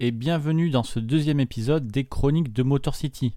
et bienvenue dans ce deuxième épisode des Chroniques de Motor City.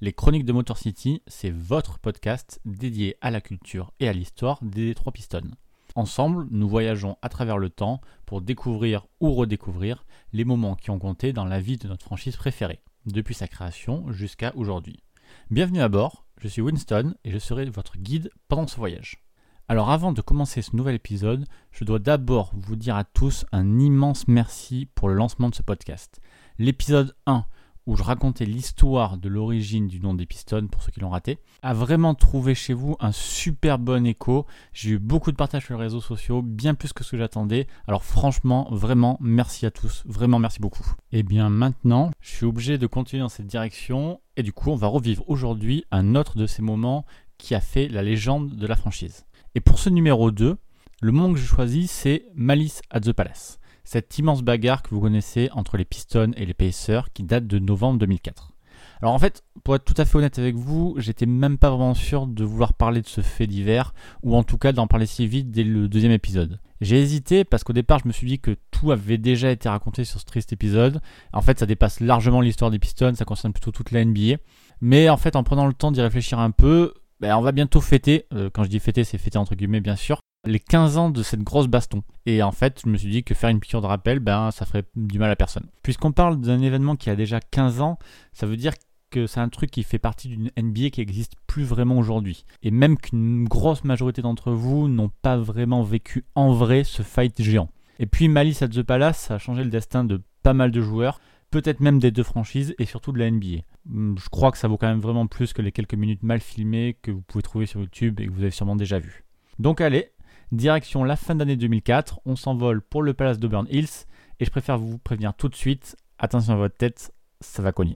Les Chroniques de Motor City, c'est votre podcast dédié à la culture et à l'histoire des trois pistons. Ensemble, nous voyageons à travers le temps pour découvrir ou redécouvrir les moments qui ont compté dans la vie de notre franchise préférée, depuis sa création jusqu'à aujourd'hui. Bienvenue à bord, je suis Winston et je serai votre guide pendant ce voyage. Alors avant de commencer ce nouvel épisode, je dois d'abord vous dire à tous un immense merci pour le lancement de ce podcast. L'épisode 1, où je racontais l'histoire de l'origine du nom des Pistons pour ceux qui l'ont raté, a vraiment trouvé chez vous un super bon écho. J'ai eu beaucoup de partages sur les réseaux sociaux, bien plus que ce que j'attendais. Alors franchement, vraiment merci à tous, vraiment merci beaucoup. Et bien maintenant, je suis obligé de continuer dans cette direction et du coup, on va revivre aujourd'hui un autre de ces moments qui a fait la légende de la franchise. Et pour ce numéro 2, le moment que j'ai choisi, c'est Malice at the Palace. Cette immense bagarre que vous connaissez entre les Pistons et les Pacers qui date de novembre 2004. Alors en fait, pour être tout à fait honnête avec vous, j'étais même pas vraiment sûr de vouloir parler de ce fait divers, ou en tout cas d'en parler si vite dès le deuxième épisode. J'ai hésité parce qu'au départ je me suis dit que tout avait déjà été raconté sur ce triste épisode. En fait ça dépasse largement l'histoire des Pistons, ça concerne plutôt toute la NBA. Mais en fait en prenant le temps d'y réfléchir un peu, ben, on va bientôt fêter, euh, quand je dis fêter c'est fêter entre guillemets bien sûr, les 15 ans de cette grosse baston. Et en fait, je me suis dit que faire une piqûre de rappel, ben, ça ferait du mal à personne. Puisqu'on parle d'un événement qui a déjà 15 ans, ça veut dire que c'est un truc qui fait partie d'une NBA qui existe plus vraiment aujourd'hui. Et même qu'une grosse majorité d'entre vous n'ont pas vraiment vécu en vrai ce fight géant. Et puis Malice at the Palace, a changé le destin de pas mal de joueurs, peut-être même des deux franchises et surtout de la NBA. Hum, Je crois que ça vaut quand même vraiment plus que les quelques minutes mal filmées que vous pouvez trouver sur YouTube et que vous avez sûrement déjà vu. Donc allez, Direction la fin d'année 2004, on s'envole pour le palace d'Auburn Hills et je préfère vous prévenir tout de suite, attention à votre tête, ça va cogner.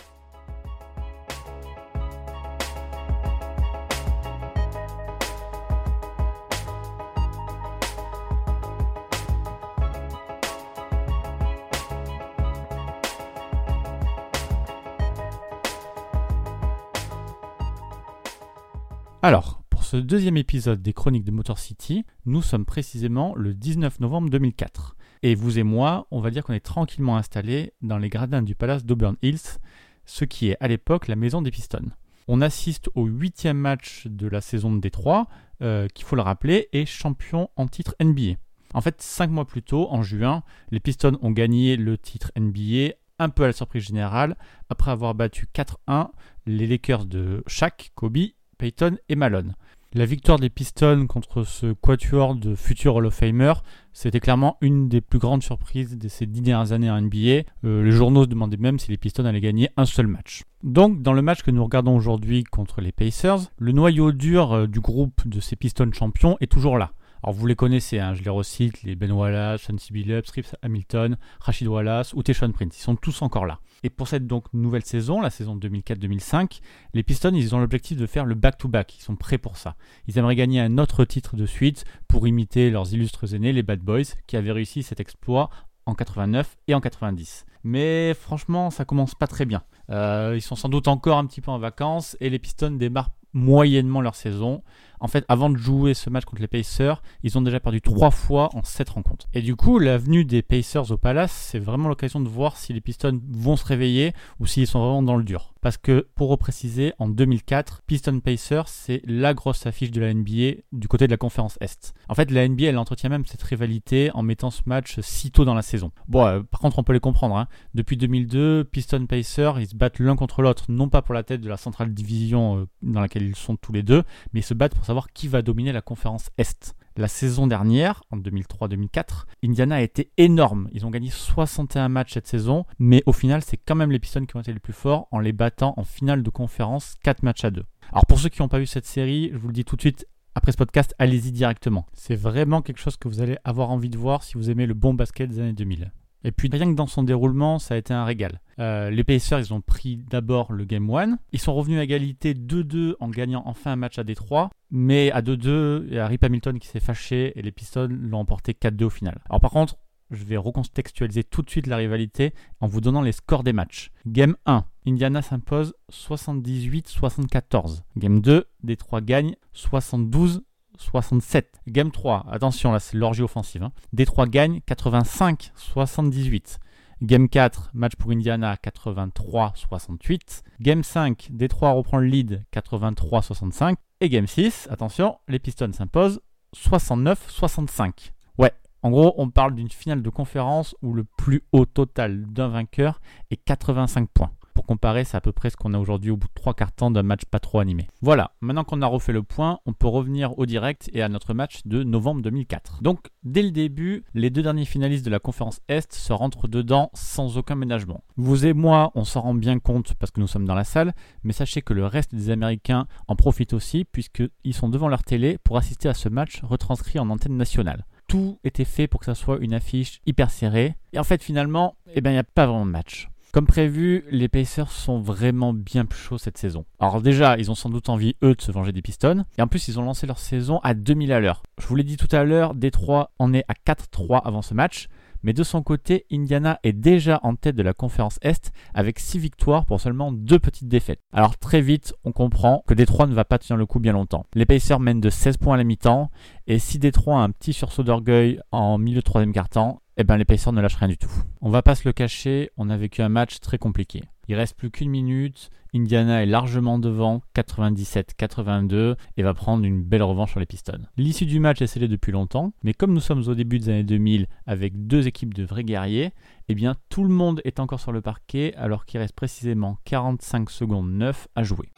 Alors, pour ce deuxième épisode des Chroniques de Motor City, nous sommes précisément le 19 novembre 2004. Et vous et moi, on va dire qu'on est tranquillement installés dans les gradins du palace d'Auburn Hills, ce qui est à l'époque la maison des Pistons. On assiste au huitième match de la saison de Détroit, euh, qu'il faut le rappeler, est champion en titre NBA. En fait, cinq mois plus tôt, en juin, les Pistons ont gagné le titre NBA un peu à la surprise générale, après avoir battu 4-1 les Lakers de Shaq, Kobe Peyton et Malone. La victoire des Pistons contre ce quatuor de futurs Hall of Famer, c'était clairement une des plus grandes surprises de ces dix dernières années en NBA. Euh, les journaux se demandaient même si les Pistons allaient gagner un seul match. Donc, dans le match que nous regardons aujourd'hui contre les Pacers, le noyau dur euh, du groupe de ces Pistons champions est toujours là. Alors vous les connaissez, hein, je les recite, les Ben Wallace, Chauncey Billups, Rip Hamilton, Rachid Wallace ou Tayshaun Prince, ils sont tous encore là. Et pour cette donc nouvelle saison, la saison 2004-2005, les Pistons, ils ont l'objectif de faire le back-to-back, ils sont prêts pour ça. Ils aimeraient gagner un autre titre de suite pour imiter leurs illustres aînés, les Bad Boys, qui avaient réussi cet exploit en 89 et en 90. Mais franchement, ça commence pas très bien. Euh, ils sont sans doute encore un petit peu en vacances et les Pistons démarrent moyennement leur saison. En fait, avant de jouer ce match contre les Pacers, ils ont déjà perdu trois fois en sept rencontres. Et du coup, la venue des Pacers au Palace, c'est vraiment l'occasion de voir si les Pistons vont se réveiller ou s'ils sont vraiment dans le dur. Parce que, pour repréciser, en 2004, Piston Pacers, c'est la grosse affiche de la NBA du côté de la conférence Est. En fait, la NBA, elle entretient même cette rivalité en mettant ce match si tôt dans la saison. Bon, euh, par contre, on peut les comprendre. hein. Depuis 2002, Piston Pacers, ils se battent l'un contre l'autre, non pas pour la tête de la centrale division euh, dans laquelle ils sont tous les deux, mais ils se battent pour savoir qui va dominer la conférence Est. La saison dernière, en 2003-2004, Indiana a été énorme. Ils ont gagné 61 matchs cette saison, mais au final, c'est quand même les Pistons qui ont été les plus forts en les battant en finale de conférence 4 matchs à 2. Alors pour ceux qui n'ont pas vu cette série, je vous le dis tout de suite, après ce podcast, allez-y directement. C'est vraiment quelque chose que vous allez avoir envie de voir si vous aimez le bon basket des années 2000. Et puis rien que dans son déroulement, ça a été un régal. Euh, les Pacers, ils ont pris d'abord le Game 1. Ils sont revenus à égalité 2-2 en gagnant enfin un match à Détroit. Mais à 2-2, il y a Rip Hamilton qui s'est fâché et les Pistons l'ont emporté 4-2 au final. Alors par contre, je vais recontextualiser tout de suite la rivalité en vous donnant les scores des matchs. Game 1, Indiana s'impose 78-74. Game 2, Détroit gagne 72 67. Game 3, attention là c'est l'orgie offensive. Hein. Détroit gagne 85-78. Game 4, match pour Indiana 83-68. Game 5, Détroit reprend le lead 83-65. Et Game 6, attention, les Pistons s'imposent 69-65. Ouais, en gros, on parle d'une finale de conférence où le plus haut total d'un vainqueur est 85 points. Pour comparer, c'est à peu près ce qu'on a aujourd'hui au bout de trois quarts temps d'un match pas trop animé. Voilà, maintenant qu'on a refait le point, on peut revenir au direct et à notre match de novembre 2004. Donc, dès le début, les deux derniers finalistes de la conférence Est se rentrent dedans sans aucun ménagement. Vous et moi, on s'en rend bien compte parce que nous sommes dans la salle, mais sachez que le reste des Américains en profitent aussi puisqu'ils sont devant leur télé pour assister à ce match retranscrit en antenne nationale tout était fait pour que ça soit une affiche hyper serrée. Et en fait, finalement, eh ben, il n'y a pas vraiment de match. Comme prévu, les Pacers sont vraiment bien plus chauds cette saison. Alors déjà, ils ont sans doute envie, eux, de se venger des Pistons. Et en plus, ils ont lancé leur saison à 2000 à l'heure. Je vous l'ai dit tout à l'heure, Détroit en est à 4-3 avant ce match. Mais de son côté, Indiana est déjà en tête de la conférence Est avec 6 victoires pour seulement 2 petites défaites. Alors très vite, on comprend que Détroit ne va pas tenir le coup bien longtemps. Les Pacers mènent de 16 points à la mi-temps et si Détroit a un petit sursaut d'orgueil en milieu de troisième quart-temps, eh ben les Pacers ne lâchent rien du tout. On va pas se le cacher, on a vécu un match très compliqué. Il reste plus qu'une minute, Indiana est largement devant, 97-82, et va prendre une belle revanche sur les Pistons. L'issue du match est scellée depuis longtemps, mais comme nous sommes au début des années 2000 avec deux équipes de vrais guerriers, eh bien tout le monde est encore sur le parquet alors qu'il reste précisément 45 secondes 9 à jouer.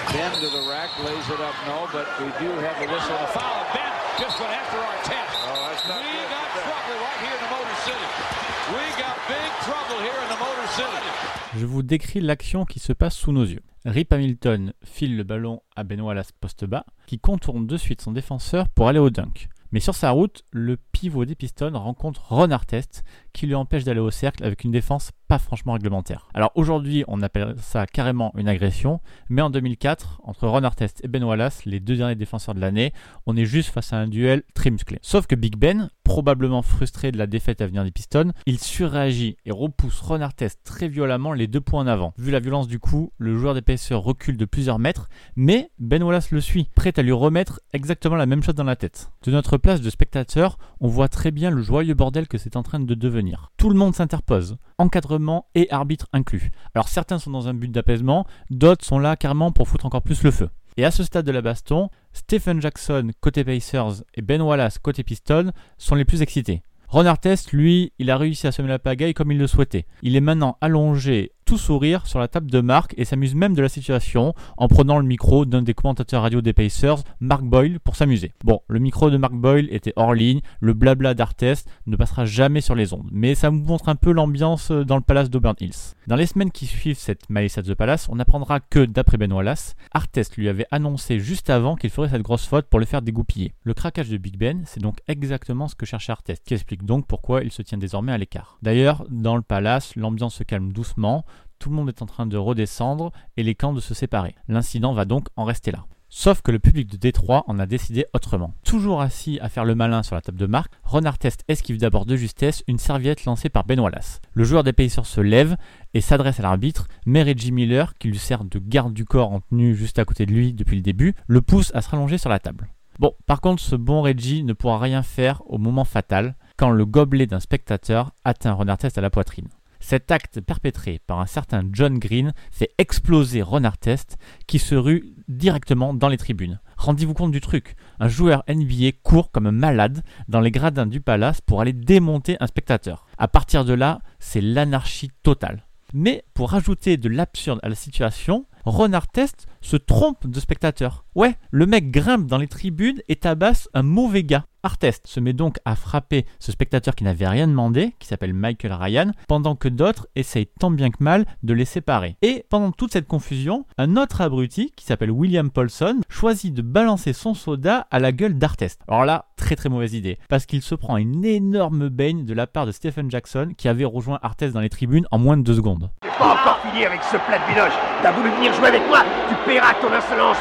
To the rack, lays it up, no, but we do have the whistle and a foul. Just went after our test. Oh, that's not we good. got trouble right here in the Motor City. We got big trouble here in the Motor City. Je vous décris l'action qui se passe sous nos yeux. Rip Hamilton file le ballon à Ben Wallace poste bas, qui contourne de suite son défenseur pour aller au dunk. Mais sur sa route, le pivot des Pistons rencontre Ron Artest, qui lui empêche d'aller au cercle avec une défense pas franchement réglementaire. Alors aujourd'hui, on appelle ça carrément une agression, mais en 2004, entre Ron Artest et Ben Wallace, les deux derniers défenseurs de l'année, on est juste face à un duel très musclé. Sauf que Big Ben, probablement frustré de la défaite à venir des Pistons, il surréagit et repousse Ron Artest très violemment les deux points en avant. Vu la violence du coup, le joueur Pacers recule de plusieurs mètres, mais Ben Wallace le suit, prêt à lui remettre exactement la même chose dans la tête. De notre place de spectateur, on voit très bien le joyeux bordel que c'est en train de devenir. Tout le monde s'interpose, encadrement et arbitre inclus. Alors certains sont dans un but d'apaisement, d'autres sont là carrément pour foutre encore plus le feu. Et à ce stade de la baston, Stephen Jackson côté Pacers et Ben Wallace côté Pistons sont les plus excités. Ron Artest, lui, il a réussi à semer la pagaille comme il le souhaitait. Il est maintenant allongé, tout sourire, sur la table de Mark et s'amuse même de la situation en prenant le micro d'un des commentateurs radio des Pacers, Mark Boyle, pour s'amuser. Bon, le micro de Mark Boyle était hors ligne, le blabla d'Artest ne passera jamais sur les ondes, mais ça vous montre un peu l'ambiance dans le palace d'Auburn Hills. Dans les semaines qui suivent cette Malice at the Palace, on apprendra que, d'après Ben Wallace, Artest lui avait annoncé juste avant qu'il ferait cette grosse faute pour le faire dégoupiller. Le craquage de Big Ben, c'est donc exactement ce que cherchait Artest, qui explique donc pourquoi il se tient désormais à l'écart. D'ailleurs, dans le palace, l'ambiance se calme doucement, tout le monde est en train de redescendre et les camps de se séparer. L'incident va donc en rester là. Sauf que le public de Détroit en a décidé autrement. Toujours assis à faire le malin sur la table de marque, Ron Artest esquive d'abord de justesse une serviette lancée par Ben Wallace. Le joueur des Pacers se lève et s'adresse à l'arbitre, mais Reggie Miller, qui lui sert de garde du corps en tenue juste à côté de lui depuis le début, le pousse à se rallonger sur la table. Bon, par contre, ce bon Reggie ne pourra rien faire au moment fatal, quand le gobelet d'un spectateur atteint Ron Artest à la poitrine. Cet acte perpétré par un certain John Green fait exploser Ron Artest qui se rue directement dans les tribunes. Rendez-vous compte du truc, un joueur NBA court comme un malade dans les gradins du palace pour aller démonter un spectateur. À partir de là, c'est l'anarchie totale. Mais pour rajouter de l'absurde à la situation, Ron Artest se trompe de spectateur. Ouais, le mec grimpe dans les tribunes et tabasse un mauvais gars. Artest se met donc à frapper ce spectateur qui n'avait rien demandé, qui s'appelle Michael Ryan, pendant que d'autres essayent tant bien que mal de les séparer. Et pendant toute cette confusion, un autre abruti, qui s'appelle William Paulson, choisit de balancer son soda à la gueule d'Artest. Alors là, très très mauvaise idée, parce qu'il se prend une énorme baigne de la part de Stephen Jackson, qui avait rejoint Artest dans les tribunes en moins de deux secondes. Pas encore fini avec ce plat de. T'as voulu venir jouer avec moi? Tu paieras ton insolence.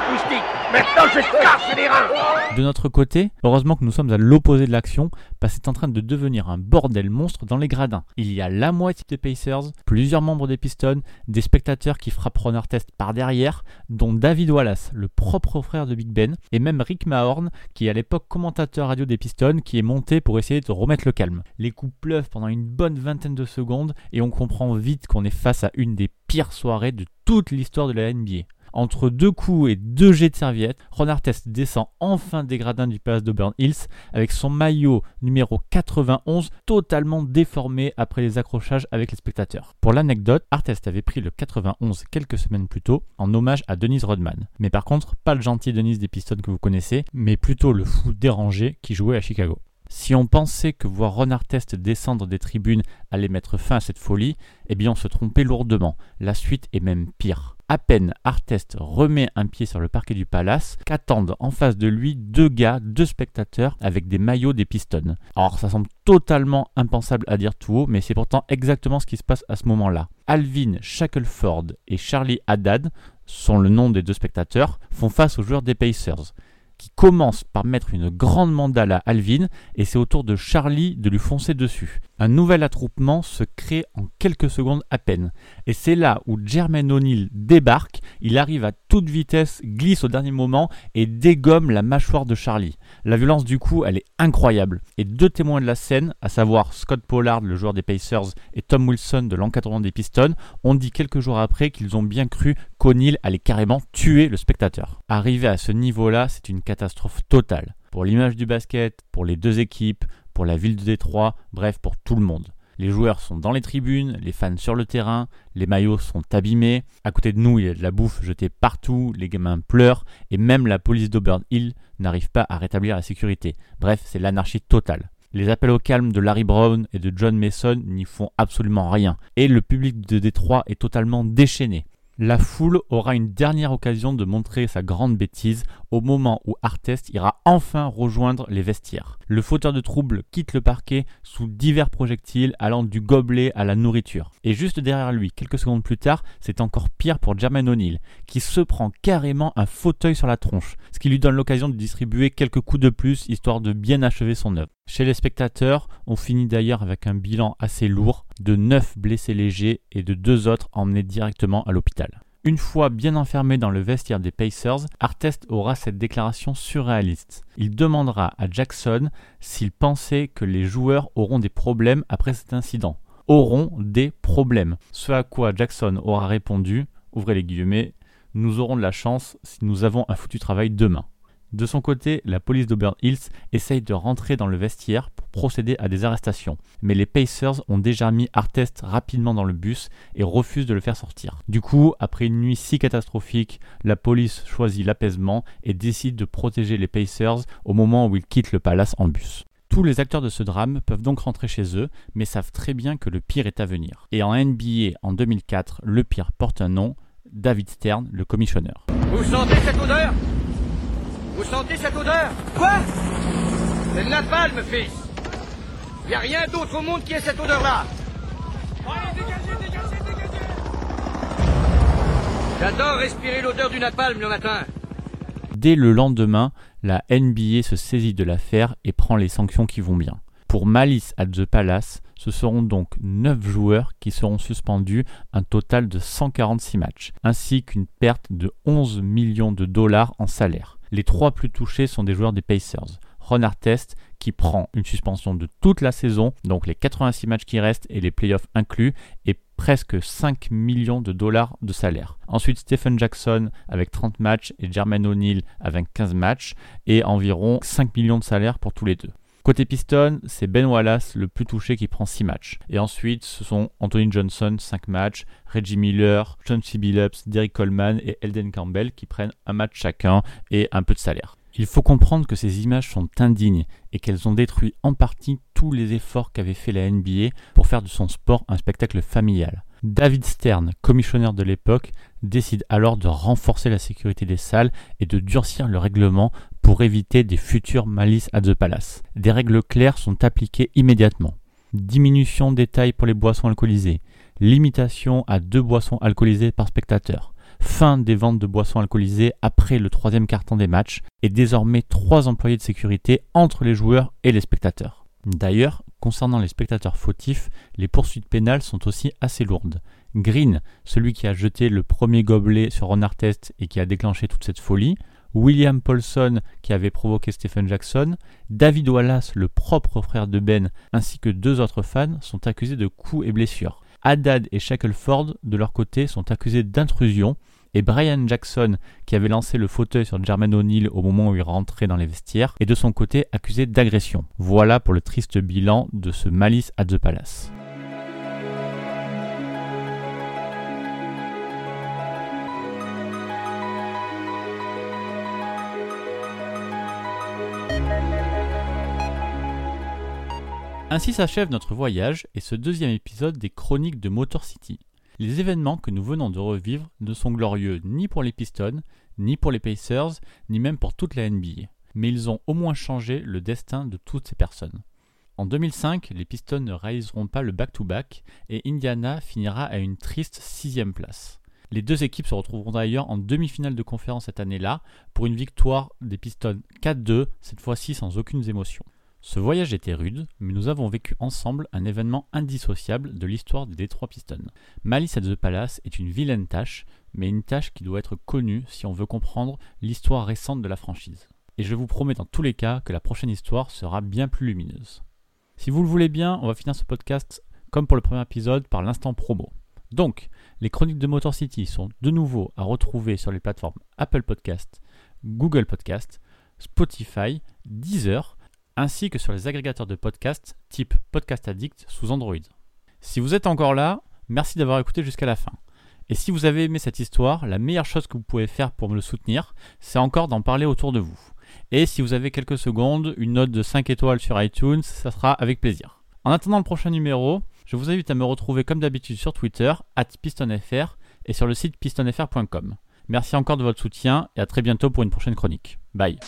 Maintenant, je les reins. De notre côté, heureusement que nous sommes à l'opposé de l'action, parce que c'est en train de devenir un bordel monstre dans les gradins. Il y a la moitié des Pacers, plusieurs membres des Pistons, des spectateurs qui frappent Ron Artest par derrière, dont David Wallace, le propre frère de Big Ben, et même Rick Mahorn, qui est à l'époque commentateur radio des Pistons, qui est monté pour essayer de remettre le calme. Les coups pleuvent pendant une bonne vingtaine de secondes, et on comprend vite qu'on est face à une des pires soirées de toute l'histoire de la NBA. Entre deux coups et deux jets de serviette, Ron Artest descend enfin des gradins du Palace d'Auburn Hills avec son maillot numéro 91 totalement déformé après les accrochages avec les spectateurs. Pour l'anecdote, Artest avait pris le 91 quelques semaines plus tôt en hommage à Denise Rodman. Mais par contre, pas le gentil Denise des Pistons que vous connaissez, mais plutôt le fou dérangé qui jouait à Chicago. Si on pensait que voir Ron Artest descendre des tribunes allait mettre fin à cette folie, eh bien on se trompait lourdement. La suite est même pire. À peine Artest remet un pied sur le parquet du palace, qu'attendent en face de lui deux gars, deux spectateurs avec des maillots des Pistons. Alors ça semble totalement impensable à dire tout haut, mais c'est pourtant exactement ce qui se passe à ce moment-là. Alvin Shackelford et Charlie Haddad, sont le nom des deux spectateurs, font face aux joueurs des Pacers qui commence par mettre une grande mandale à Alvin et c'est au tour de Charlie de lui foncer dessus. Un nouvel attroupement se crée en quelques secondes à peine. Et c'est là où Jermaine O'Neal débarque, il arrive à toute vitesse, glisse au dernier moment et dégomme la mâchoire de Charlie. La violence du coup, elle est incroyable. Et deux témoins de la scène, à savoir Scott Pollard, le joueur des Pacers, et Tom Wilson de l'encadrement des Pistons, ont dit quelques jours après qu'ils ont bien cru qu'O'Neal allait carrément tuer le spectateur. Arrivé à ce niveau-là, c'est une catastrophe totale. Pour l'image du basket, pour les deux équipes, pour la ville de Détroit, bref, pour tout le monde. Les joueurs sont dans les tribunes, les fans sur le terrain, les maillots sont abîmés, à côté de nous il y a de la bouffe jetée partout, les gamins pleurent, et même la police d'Auburn Hill n'arrive pas à rétablir la sécurité. Bref, c'est l'anarchie totale. Les appels au calme de Larry Brown et de John Mason n'y font absolument rien, et le public de Détroit est totalement déchaîné. La foule aura une dernière occasion de montrer sa grande bêtise au moment où Artest ira enfin rejoindre les vestiaires. Le fauteur de trouble quitte le parquet sous divers projectiles allant du gobelet à la nourriture. Et juste derrière lui, quelques secondes plus tard, c'est encore pire pour Jermaine O'Neal, qui se prend carrément un fauteuil sur la tronche, ce qui lui donne l'occasion de distribuer quelques coups de plus histoire de bien achever son œuvre. Chez les spectateurs, on finit d'ailleurs avec un bilan assez lourd de 9 blessés légers et de deux autres emmenés directement à l'hôpital. Une fois bien enfermé dans le vestiaire des Pacers, Artest aura cette déclaration surréaliste. Il demandera à Jackson s'il pensait que les joueurs auront des problèmes après cet incident. Auront des problèmes. Ce à quoi Jackson aura répondu, ouvrez les guillemets, nous aurons de la chance si nous avons un foutu travail demain. De son côté, la police d'Auburn Hills essaye de rentrer dans le vestiaire procéder à des arrestations. Mais les Pacers ont déjà mis Artest rapidement dans le bus et refusent de le faire sortir. Du coup, après une nuit si catastrophique, la police choisit l'apaisement et décide de protéger les Pacers au moment où ils quittent le palace en bus. Tous les acteurs de ce drame peuvent donc rentrer chez eux, mais savent très bien que le pire est à venir. Et en NBA en 2004, le pire porte un nom, David Stern, le commissionneur. Vous sentez cette odeur? Vous sentez cette odeur? Quoi? C'est de napalm, fils Y a rien d'autre au monde qui ait cette odeur-là J'adore respirer l'odeur du napalm le matin. Dès le lendemain, la NBA se saisit de l'affaire et prend les sanctions qui vont bien. Pour Malice at the Palace, ce seront donc 9 joueurs qui seront suspendus un total de 146 matchs, ainsi qu'une perte de 11 millions de dollars en salaire. Les trois plus touchés sont des joueurs des Pacers. Ron Artest qui prend une suspension de toute la saison, donc les 86 matchs qui restent et les playoffs inclus, et presque 5 millions de dollars de salaire. Ensuite Stephen Jackson avec 30 matchs et Jermaine O'Neal avec 15 matchs et environ 5 millions de salaire pour tous les deux. Côté Piston, c'est Ben Wallace le plus touché qui prend 6 matchs. Et ensuite, ce sont Anthony Johnson 5 matchs, Reggie Miller, John C. Billups, Derek Coleman et Elden Campbell qui prennent un match chacun et un peu de salaire. Il faut comprendre que ces images sont indignes et qu'elles ont détruit en partie tous les efforts qu'avait fait la NBA pour faire de son sport un spectacle familial. David Stern, commissionnaire de l'époque, décide alors de renforcer la sécurité des salles et de durcir le règlement pour éviter des futures malices à The Palace. Des règles claires sont appliquées immédiatement. Diminution des tailles pour les boissons alcoolisées, limitation à deux boissons alcoolisées par spectateur, fin des ventes de boissons alcoolisées après le troisième carton des matchs et désormais trois employés de sécurité entre les joueurs et les spectateurs. D'ailleurs, concernant les spectateurs fautifs, les poursuites pénales sont aussi assez lourdes. Green, celui qui a jeté le premier gobelet sur Ron Artest et qui a déclenché toute cette folie, William Paulson qui avait provoqué Stephen Jackson, David Wallace, le propre frère de Ben, ainsi que deux autres fans sont accusés de coups et blessures. Haddad et Shackelford, de leur côté, sont accusés d'intrusion, et Brian Jackson, qui avait lancé le fauteuil sur Jermaine O'Neill au moment où il rentrait dans les vestiaires, est de son côté accusé d'agression. Voilà pour le triste bilan de ce Malice at the Palace. Ainsi s'achève notre voyage et ce deuxième épisode des chroniques de Motor City. Les événements que nous venons de revivre ne sont glorieux ni pour les Pistons, ni pour les Pacers, ni même pour toute la NBA. Mais ils ont au moins changé le destin de toutes ces personnes. En 2005, les Pistons ne réaliseront pas le back-to-back et Indiana finira à une triste sixième place. Les deux équipes se retrouveront d'ailleurs en demi-finale de conférence cette année-là pour une victoire des Pistons 4-2, cette fois-ci sans aucune émotion. Ce voyage était rude, mais nous avons vécu ensemble un événement indissociable de l'histoire des Détroit Pistons. Malice at the Palace est une vilaine tâche, mais une tâche qui doit être connue si on veut comprendre l'histoire récente de la franchise. Et je vous promets dans tous les cas que la prochaine histoire sera bien plus lumineuse. Si vous le voulez bien, on va finir ce podcast comme pour le premier épisode par l'instant promo. Donc, les chroniques de Motor City sont de nouveau à retrouver sur les plateformes Apple Podcast, Google Podcast, Spotify, Deezer, ainsi que sur les agrégateurs de podcasts type Podcast Addict sous Android. Si vous êtes encore là, merci d'avoir écouté jusqu'à la fin. Et si vous avez aimé cette histoire, la meilleure chose que vous pouvez faire pour me le soutenir, c'est encore d'en parler autour de vous. Et si vous avez quelques secondes, une note de 5 étoiles sur iTunes, ça sera avec plaisir. En attendant le prochain numéro, je vous invite à me retrouver comme d'habitude sur Twitter, at pistonfr, et sur le site pistonfr.com. Merci encore de votre soutien et à très bientôt pour une prochaine chronique. Bye.